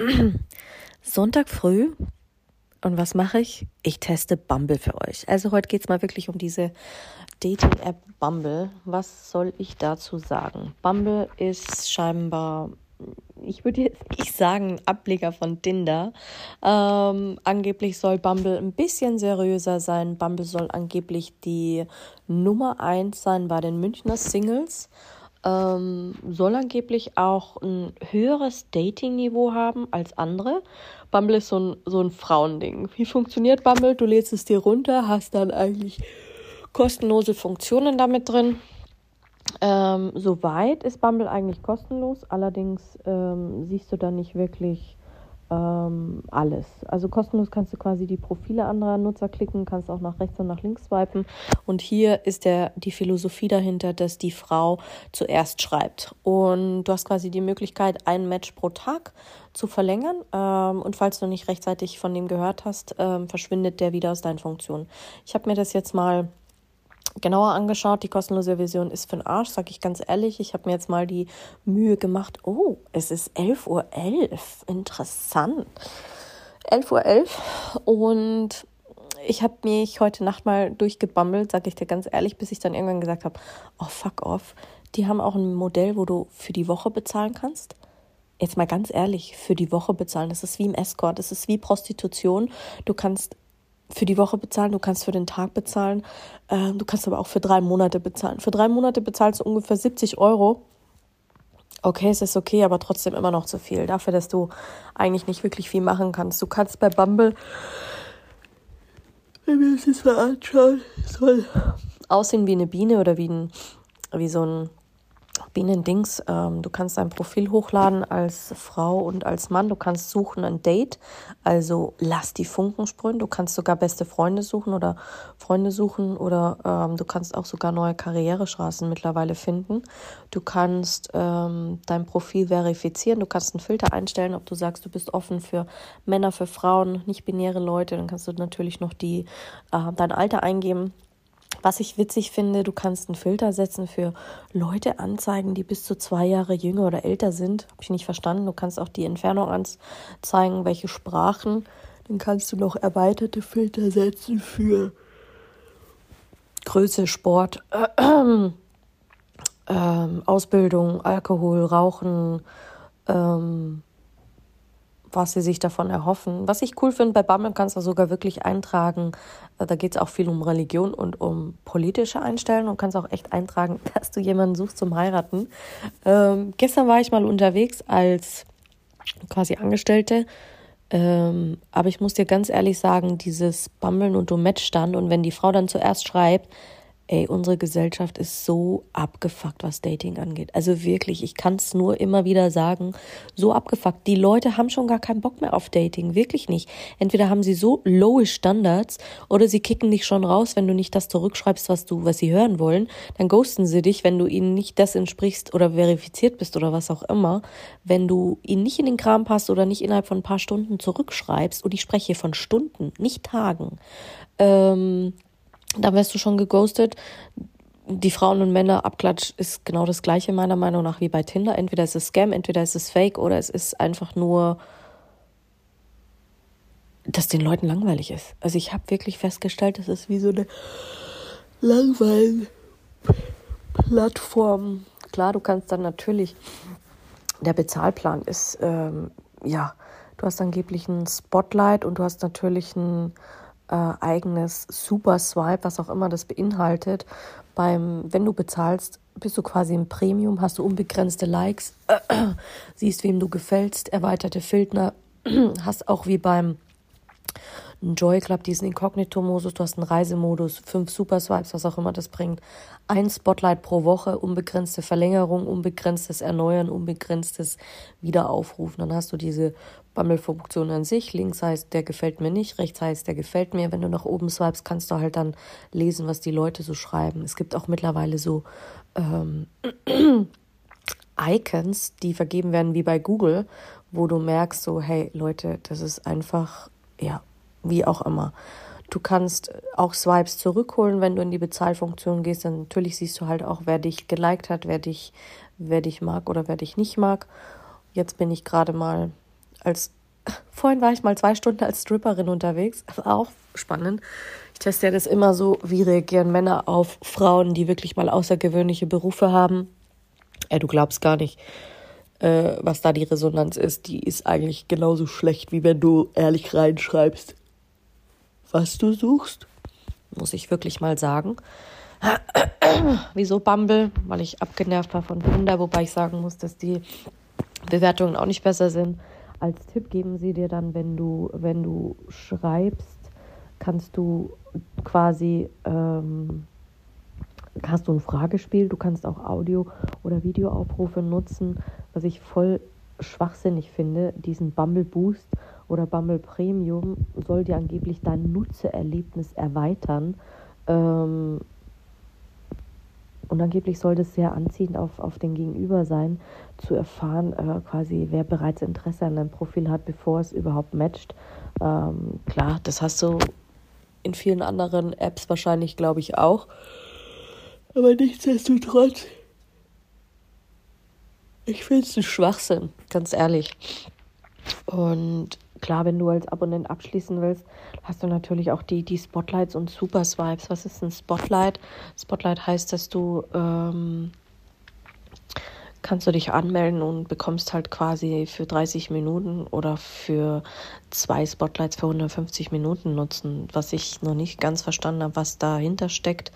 Sonntag früh. Und was mache ich? Ich teste Bumble für euch. Also heute geht es mal wirklich um diese Dating-App Bumble. Was soll ich dazu sagen? Bumble ist scheinbar, ich würde jetzt nicht sagen, Ableger von Tinder. Ähm, angeblich soll Bumble ein bisschen seriöser sein. Bumble soll angeblich die Nummer eins sein bei den Münchner Singles ähm, soll angeblich auch ein höheres Dating-Niveau haben als andere. Bumble ist so ein, so ein Frauending. Wie funktioniert Bumble? Du lädst es dir runter, hast dann eigentlich kostenlose Funktionen damit drin. Ähm, soweit ist Bumble eigentlich kostenlos, allerdings ähm, siehst du da nicht wirklich ähm, alles. Also kostenlos kannst du quasi die Profile anderer Nutzer klicken, kannst auch nach rechts und nach links swipen. Und hier ist der, die Philosophie dahinter, dass die Frau zuerst schreibt. Und du hast quasi die Möglichkeit, ein Match pro Tag zu verlängern. Ähm, und falls du nicht rechtzeitig von dem gehört hast, ähm, verschwindet der wieder aus deinen Funktionen. Ich habe mir das jetzt mal genauer angeschaut. Die kostenlose Version ist für den Arsch, sag ich ganz ehrlich. Ich habe mir jetzt mal die Mühe gemacht. Oh, es ist 11.11 Uhr. .11. Interessant. 11.11 Uhr. .11. Und ich habe mich heute Nacht mal durchgebammelt, sag ich dir ganz ehrlich, bis ich dann irgendwann gesagt habe, oh fuck off. Die haben auch ein Modell, wo du für die Woche bezahlen kannst. Jetzt mal ganz ehrlich, für die Woche bezahlen, das ist wie im Escort, das ist wie Prostitution. Du kannst für die Woche bezahlen, du kannst für den Tag bezahlen, äh, du kannst aber auch für drei Monate bezahlen. Für drei Monate bezahlst du ungefähr 70 Euro. Okay, es ist okay, aber trotzdem immer noch zu viel. Dafür, dass du eigentlich nicht wirklich viel machen kannst. Du kannst bei Bumble, wenn wir uns das mal anschauen, soll aussehen wie eine Biene oder wie, ein, wie so ein Bienendings. Ähm, du kannst dein Profil hochladen als Frau und als Mann. Du kannst suchen ein Date, also lass die Funken sprühen. Du kannst sogar beste Freunde suchen oder Freunde suchen oder ähm, du kannst auch sogar neue Karrierestraßen mittlerweile finden. Du kannst ähm, dein Profil verifizieren. Du kannst einen Filter einstellen, ob du sagst, du bist offen für Männer, für Frauen, nicht binäre Leute. Dann kannst du natürlich noch die, äh, dein Alter eingeben was ich witzig finde, du kannst einen Filter setzen für Leute anzeigen, die bis zu zwei Jahre jünger oder älter sind. Habe ich nicht verstanden. Du kannst auch die Entfernung anzeigen, welche Sprachen. Dann kannst du noch erweiterte Filter setzen für Größe, Sport, äh, äh, Ausbildung, Alkohol, Rauchen, ähm, was sie sich davon erhoffen. Was ich cool finde, bei Bumble kannst du sogar wirklich eintragen, äh, da geht es auch viel um Religion und um politische Einstellungen und kannst auch echt eintragen, dass du jemanden suchst zum Heiraten. Ähm, gestern war ich mal unterwegs als quasi Angestellte, ähm, aber ich muss dir ganz ehrlich sagen, dieses Bummeln und du matchst dann und wenn die Frau dann zuerst schreibt, Ey, unsere Gesellschaft ist so abgefuckt, was Dating angeht. Also wirklich, ich kann es nur immer wieder sagen, so abgefuckt. Die Leute haben schon gar keinen Bock mehr auf Dating, wirklich nicht. Entweder haben sie so lowe Standards oder sie kicken dich schon raus, wenn du nicht das zurückschreibst, was du, was sie hören wollen. Dann ghosten sie dich, wenn du ihnen nicht das entsprichst oder verifiziert bist oder was auch immer. Wenn du ihnen nicht in den Kram passt oder nicht innerhalb von ein paar Stunden zurückschreibst, und ich spreche hier von Stunden, nicht Tagen. Ähm, da wirst du schon geghostet. Die Frauen- und Männer-Abklatsch ist genau das gleiche, meiner Meinung nach, wie bei Tinder. Entweder ist es Scam, entweder ist es Fake oder es ist einfach nur, dass den Leuten langweilig ist. Also ich habe wirklich festgestellt, das ist wie so eine langweilige Plattform. Klar, du kannst dann natürlich, der Bezahlplan ist, ähm, ja, du hast angeblich ein Spotlight und du hast natürlich ein äh, eigenes Super Swipe, was auch immer das beinhaltet. Beim, wenn du bezahlst, bist du quasi im Premium, hast du unbegrenzte Likes, siehst, wem du gefällst, erweiterte Filter, hast auch wie beim einen Joy Club, diesen Inkognito-Modus, du hast einen Reisemodus, fünf Super Swipes, was auch immer das bringt. Ein Spotlight pro Woche, unbegrenzte Verlängerung, unbegrenztes Erneuern, unbegrenztes Wiederaufrufen. Dann hast du diese Bumble-Funktion an sich. Links heißt, der gefällt mir nicht, rechts heißt, der gefällt mir. Wenn du nach oben swipes, kannst du halt dann lesen, was die Leute so schreiben. Es gibt auch mittlerweile so ähm, Icons, die vergeben werden wie bei Google, wo du merkst, so, hey Leute, das ist einfach, ja, wie auch immer. Du kannst auch Swipes zurückholen, wenn du in die Bezahlfunktion gehst. Dann natürlich siehst du halt auch, wer dich geliked hat, wer dich, wer dich mag oder wer dich nicht mag. Jetzt bin ich gerade mal als vorhin war ich mal zwei Stunden als Stripperin unterwegs. Auch spannend. Ich teste ja das immer so, wie reagieren Männer auf Frauen, die wirklich mal außergewöhnliche Berufe haben. Ey, du glaubst gar nicht, äh, was da die Resonanz ist. Die ist eigentlich genauso schlecht, wie wenn du ehrlich reinschreibst, was du suchst. Muss ich wirklich mal sagen. Wieso Bumble? Weil ich abgenervt war von Tinder, wobei ich sagen muss, dass die Bewertungen auch nicht besser sind als Tipp geben sie dir dann, wenn du, wenn du schreibst, kannst du quasi, ähm, hast du ein Fragespiel, du kannst auch Audio- oder Videoaufrufe nutzen, was ich voll schwachsinnig finde, diesen Bumble Boost oder Bumble Premium soll dir angeblich dein Nutzererlebnis erweitern. Ähm, und angeblich soll das sehr anziehend auf, auf den Gegenüber sein, zu erfahren, äh, quasi, wer bereits Interesse an deinem Profil hat, bevor es überhaupt matcht. Ähm, klar, das hast du in vielen anderen Apps wahrscheinlich, glaube ich, auch. Aber nichtsdestotrotz, ich finde es ein Schwachsinn, ganz ehrlich. Und klar, wenn du als Abonnent abschließen willst, hast du natürlich auch die, die Spotlights und Super Swipes. Was ist ein Spotlight? Spotlight heißt, dass du ähm, kannst du dich anmelden und bekommst halt quasi für 30 Minuten oder für zwei Spotlights für 150 Minuten nutzen, was ich noch nicht ganz verstanden habe, was dahinter steckt.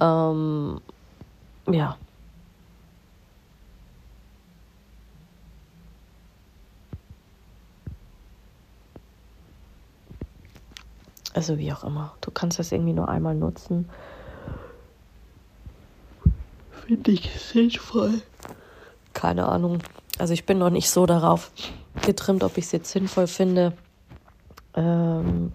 Ähm, ja, Also wie auch immer. Du kannst das irgendwie nur einmal nutzen. Finde ich sinnvoll. Keine Ahnung. Also ich bin noch nicht so darauf getrimmt, ob ich es jetzt sinnvoll finde. Ähm,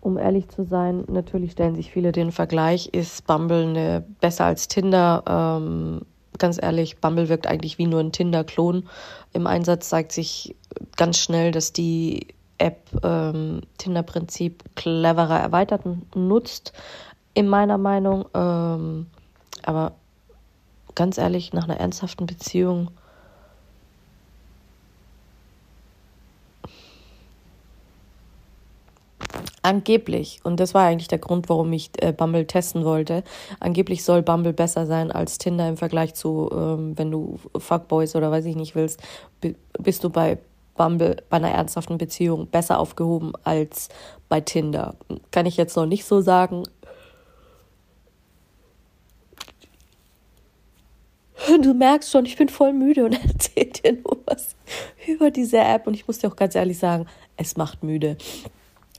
um ehrlich zu sein, natürlich stellen sich viele den Vergleich, ist Bumble eine, besser als Tinder? Ähm, ganz ehrlich, Bumble wirkt eigentlich wie nur ein Tinder-Klon. Im Einsatz zeigt sich ganz schnell, dass die App ähm, Tinder-Prinzip cleverer erweitert nutzt, in meiner Meinung. Ähm, aber ganz ehrlich, nach einer ernsthaften Beziehung Angeblich, und das war eigentlich der Grund, warum ich äh, Bumble testen wollte, angeblich soll Bumble besser sein als Tinder im Vergleich zu, ähm, wenn du Fuckboys oder weiß ich nicht willst, bist du bei Bumble bei einer ernsthaften Beziehung besser aufgehoben als bei Tinder. Kann ich jetzt noch nicht so sagen. Du merkst schon, ich bin voll müde und erzähl dir nur was über diese App und ich muss dir auch ganz ehrlich sagen, es macht müde.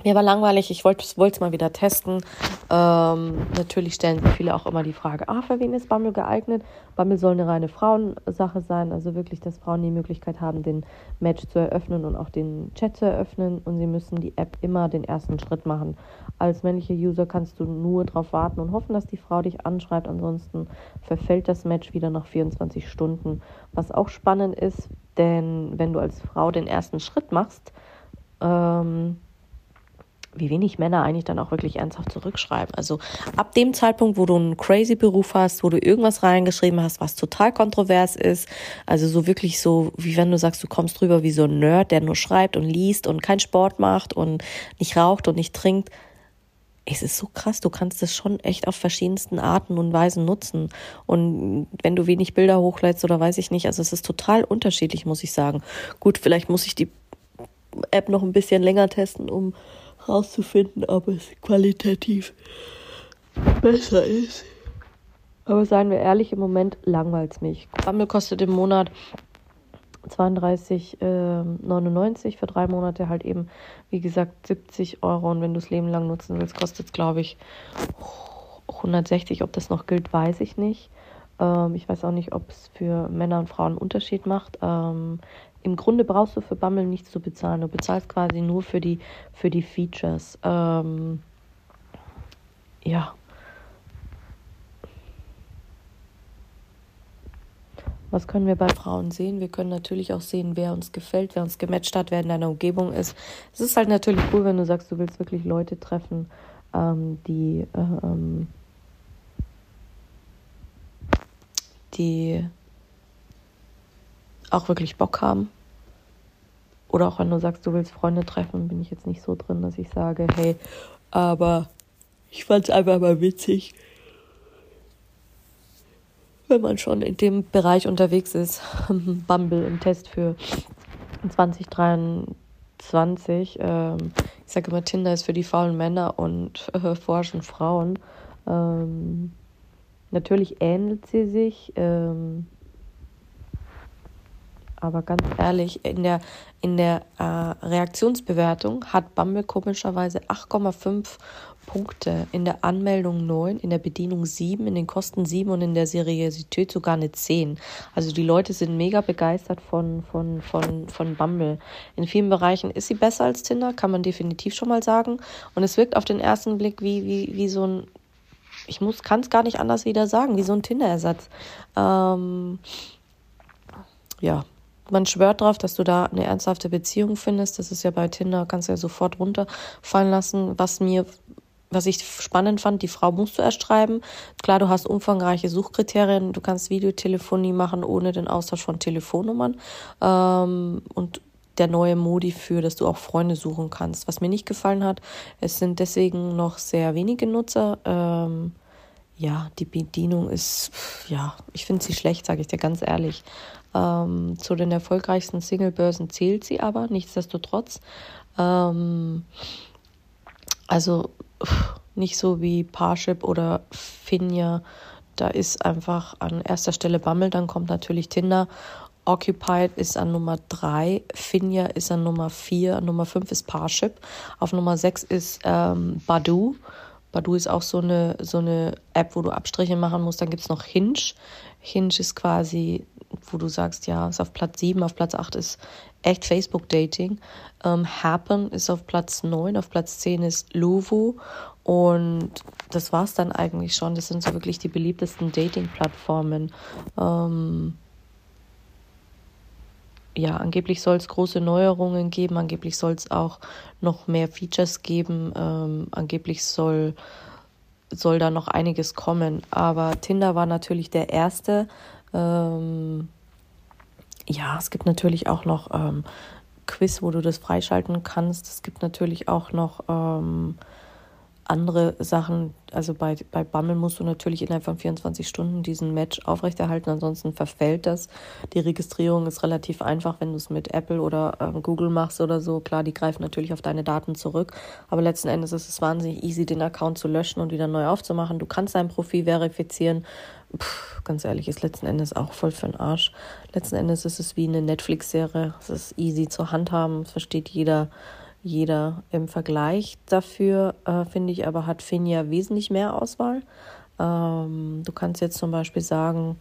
Mir war langweilig, ich wollte es mal wieder testen. Ähm, natürlich stellen viele auch immer die Frage, ah, für wen ist Bumble geeignet? Bumble soll eine reine Frauensache sein, also wirklich, dass Frauen die Möglichkeit haben, den Match zu eröffnen und auch den Chat zu eröffnen und sie müssen die App immer den ersten Schritt machen. Als männlicher User kannst du nur darauf warten und hoffen, dass die Frau dich anschreibt, ansonsten verfällt das Match wieder nach 24 Stunden. Was auch spannend ist, denn wenn du als Frau den ersten Schritt machst, ähm, wie wenig Männer eigentlich dann auch wirklich ernsthaft zurückschreiben. Also ab dem Zeitpunkt, wo du einen crazy Beruf hast, wo du irgendwas reingeschrieben hast, was total kontrovers ist, also so wirklich so, wie wenn du sagst, du kommst drüber wie so ein Nerd, der nur schreibt und liest und keinen Sport macht und nicht raucht und nicht trinkt. Es ist so krass, du kannst es schon echt auf verschiedensten Arten und Weisen nutzen. Und wenn du wenig Bilder hochlädst oder weiß ich nicht, also es ist total unterschiedlich, muss ich sagen. Gut, vielleicht muss ich die App noch ein bisschen länger testen, um rauszufinden, ob es qualitativ besser ist. Aber seien wir ehrlich, im Moment langweilt es mich. Bumble kostet im Monat 32,99 äh, für drei Monate halt eben, wie gesagt, 70 Euro. Und wenn du es Leben lang nutzen willst, kostet es, glaube ich, 160. Ob das noch gilt, weiß ich nicht. Ähm, ich weiß auch nicht, ob es für Männer und Frauen einen Unterschied macht. Ähm, Im Grunde brauchst du für Bumble nichts zu bezahlen. Du bezahlst quasi nur für die, für die Features. Ähm, ja. Was können wir bei Frauen sehen? Wir können natürlich auch sehen, wer uns gefällt, wer uns gematcht hat, wer in deiner Umgebung ist. Es ist halt natürlich cool, wenn du sagst, du willst wirklich Leute treffen, ähm, die äh, ähm, die auch wirklich Bock haben. Oder auch wenn du sagst, du willst Freunde treffen, bin ich jetzt nicht so drin, dass ich sage, hey, aber ich fand es einfach mal witzig, wenn man schon in dem Bereich unterwegs ist. Bumble im Test für 2023. Ähm, ich sage immer, Tinder ist für die faulen Männer und äh, forschen Frauen. Ähm, Natürlich ähnelt sie sich, ähm, aber ganz ehrlich, in der, in der äh, Reaktionsbewertung hat Bumble komischerweise 8,5 Punkte, in der Anmeldung 9, in der Bedienung 7, in den Kosten 7 und in der Seriosität sogar eine 10. Also die Leute sind mega begeistert von, von, von, von Bumble. In vielen Bereichen ist sie besser als Tinder, kann man definitiv schon mal sagen. Und es wirkt auf den ersten Blick wie, wie, wie so ein ich kann es gar nicht anders wieder sagen, wie so ein Tinder-Ersatz. Ähm, ja, man schwört darauf, dass du da eine ernsthafte Beziehung findest. Das ist ja bei Tinder, kannst du ja sofort runterfallen lassen. Was mir, was ich spannend fand, die Frau musst du erst schreiben. Klar, du hast umfangreiche Suchkriterien. Du kannst Videotelefonie machen ohne den Austausch von Telefonnummern. Ähm, und der neue Modi für, dass du auch Freunde suchen kannst. Was mir nicht gefallen hat, es sind deswegen noch sehr wenige Nutzer. Ähm, ja, die Bedienung ist, ja, ich finde sie schlecht, sage ich dir ganz ehrlich. Ähm, zu den erfolgreichsten Singlebörsen zählt sie aber, nichtsdestotrotz. Ähm, also nicht so wie Parship oder Finja. Da ist einfach an erster Stelle Bammel, dann kommt natürlich Tinder Occupied ist an Nummer 3, Finja ist an Nummer 4, Nummer 5 ist Parship, auf Nummer 6 ist ähm, Badu. Badu ist auch so eine, so eine App, wo du Abstriche machen musst. Dann gibt es noch Hinge. Hinge ist quasi, wo du sagst, ja, ist auf Platz 7, auf Platz 8 ist echt Facebook-Dating. Ähm, Happen ist auf Platz 9, auf Platz 10 ist Luvu. Und das war es dann eigentlich schon. Das sind so wirklich die beliebtesten Dating-Plattformen. Ähm, ja, angeblich soll es große Neuerungen geben, angeblich soll es auch noch mehr Features geben, ähm, angeblich soll, soll da noch einiges kommen. Aber Tinder war natürlich der erste. Ähm, ja, es gibt natürlich auch noch ähm, Quiz, wo du das freischalten kannst. Es gibt natürlich auch noch ähm, andere Sachen, also bei, bei Bammel musst du natürlich innerhalb von 24 Stunden diesen Match aufrechterhalten, ansonsten verfällt das. Die Registrierung ist relativ einfach, wenn du es mit Apple oder ähm, Google machst oder so. Klar, die greifen natürlich auf deine Daten zurück, aber letzten Endes ist es wahnsinnig easy, den Account zu löschen und wieder neu aufzumachen. Du kannst dein Profil verifizieren. Puh, ganz ehrlich, ist letzten Endes auch voll für den Arsch. Letzten Endes ist es wie eine Netflix-Serie. Es ist easy zu handhaben, versteht jeder jeder. Im Vergleich dafür, äh, finde ich aber, hat Finja wesentlich mehr Auswahl. Ähm, du kannst jetzt zum Beispiel sagen,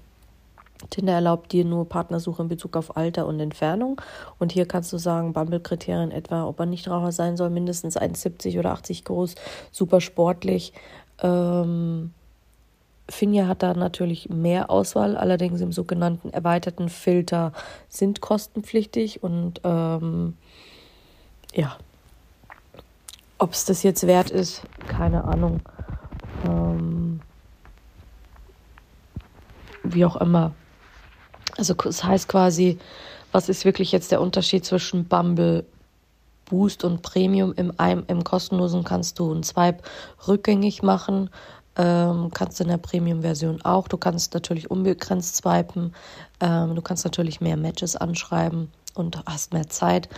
Tinder erlaubt dir nur Partnersuche in Bezug auf Alter und Entfernung. Und hier kannst du sagen, Bumble-Kriterien etwa, ob er nicht Raucher sein soll, mindestens 1,70 oder 80 groß, super sportlich. Ähm, Finja hat da natürlich mehr Auswahl, allerdings im sogenannten erweiterten Filter sind kostenpflichtig und ähm, ja, ob es das jetzt wert ist, keine Ahnung. Ähm, wie auch immer. Also es heißt quasi, was ist wirklich jetzt der Unterschied zwischen Bumble Boost und Premium? Im, im kostenlosen kannst du einen Swipe rückgängig machen, ähm, kannst in der Premium-Version auch. Du kannst natürlich unbegrenzt swipen, ähm, du kannst natürlich mehr Matches anschreiben und hast mehr Zeit.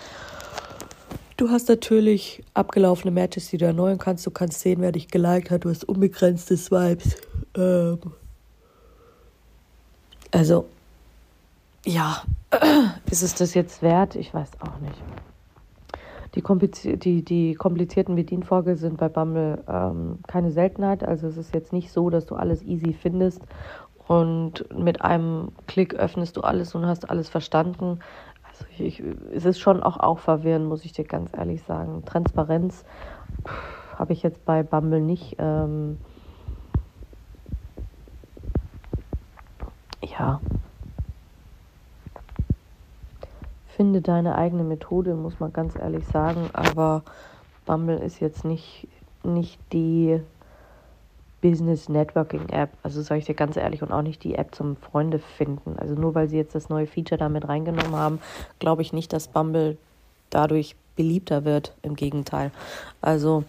Du hast natürlich abgelaufene Matches, die du erneuern kannst. Du kannst sehen, wer dich geliked hat. Du hast unbegrenzte Swipes. Ähm also, ja, ist es das jetzt wert? Ich weiß auch nicht. Die, komplizier die, die komplizierten Bedienfolge sind bei Bumble ähm, keine Seltenheit. Also es ist jetzt nicht so, dass du alles easy findest und mit einem Klick öffnest du alles und hast alles verstanden. Ich, es ist schon auch, auch verwirrend, muss ich dir ganz ehrlich sagen. Transparenz habe ich jetzt bei Bumble nicht. Ähm, ja, finde deine eigene Methode, muss man ganz ehrlich sagen. Aber Bumble ist jetzt nicht, nicht die Business Networking App. Also sage ich dir ganz ehrlich und auch nicht die App zum Freunde finden. Also nur weil sie jetzt das neue Feature damit reingenommen haben, glaube ich nicht, dass Bumble dadurch beliebter wird. Im Gegenteil. Also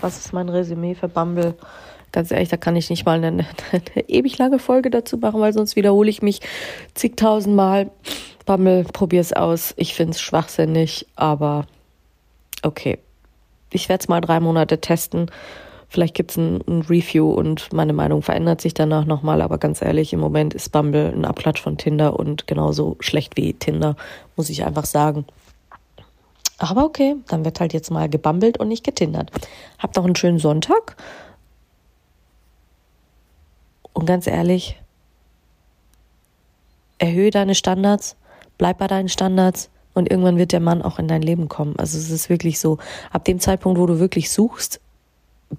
was ist mein Resümee für Bumble? Ganz ehrlich, da kann ich nicht mal eine, eine ewig lange Folge dazu machen, weil sonst wiederhole ich mich zigtausendmal. Bammel, probier's aus. Ich find's schwachsinnig, aber okay. Ich werde es mal drei Monate testen. Vielleicht gibt's ein, ein Review und meine Meinung verändert sich danach nochmal. Aber ganz ehrlich, im Moment ist Bumble ein Abklatsch von Tinder und genauso schlecht wie Tinder, muss ich einfach sagen. Aber okay, dann wird halt jetzt mal gebummelt und nicht getindert. Habt noch einen schönen Sonntag. Und ganz ehrlich, erhöhe deine Standards bleib bei deinen Standards und irgendwann wird der Mann auch in dein Leben kommen. Also es ist wirklich so, ab dem Zeitpunkt, wo du wirklich suchst,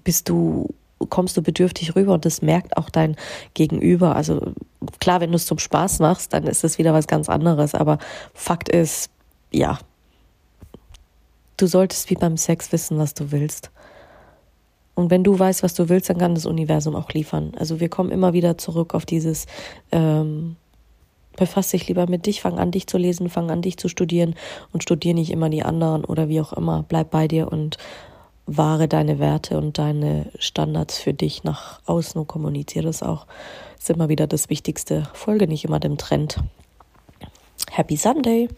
bist du kommst du bedürftig rüber und das merkt auch dein Gegenüber. Also klar, wenn du es zum Spaß machst, dann ist es wieder was ganz anderes. Aber Fakt ist, ja, du solltest wie beim Sex wissen, was du willst. Und wenn du weißt, was du willst, dann kann das Universum auch liefern. Also wir kommen immer wieder zurück auf dieses ähm, Befass dich lieber mit dich, fang an, dich zu lesen, fang an, dich zu studieren und studier nicht immer die anderen oder wie auch immer. Bleib bei dir und wahre deine Werte und deine Standards für dich nach außen und kommuniziere das auch. Das ist immer wieder das Wichtigste. Folge nicht immer dem Trend. Happy Sunday!